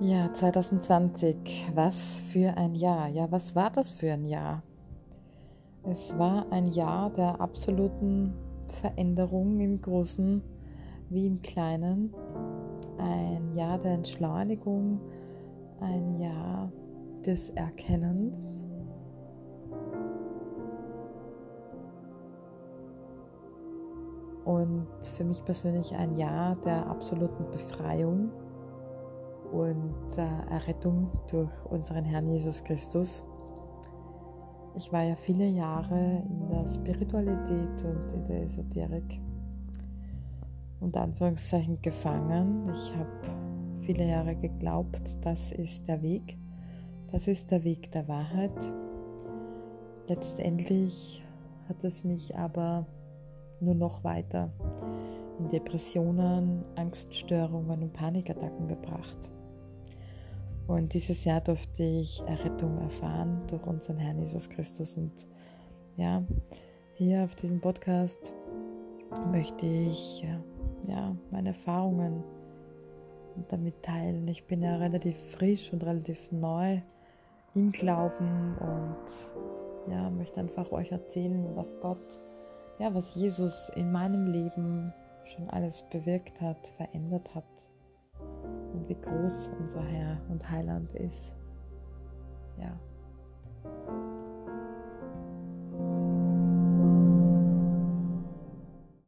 Ja, 2020, was für ein Jahr. Ja, was war das für ein Jahr? Es war ein Jahr der absoluten Veränderung im Großen wie im Kleinen. Ein Jahr der Entschleunigung, ein Jahr des Erkennens. Und für mich persönlich ein Jahr der absoluten Befreiung und äh, Errettung durch unseren Herrn Jesus Christus. Ich war ja viele Jahre in der Spiritualität und in der Esoterik unter Anführungszeichen gefangen. Ich habe viele Jahre geglaubt, das ist der Weg, das ist der Weg der Wahrheit. Letztendlich hat es mich aber nur noch weiter in Depressionen, Angststörungen und Panikattacken gebracht. Und dieses Jahr durfte ich Errettung erfahren durch unseren Herrn Jesus Christus. Und ja, hier auf diesem Podcast möchte ich ja, meine Erfahrungen damit teilen. Ich bin ja relativ frisch und relativ neu im Glauben und ja, möchte einfach euch erzählen, was Gott, ja, was Jesus in meinem Leben schon alles bewirkt hat, verändert hat wie groß unser Herr und Heiland ist.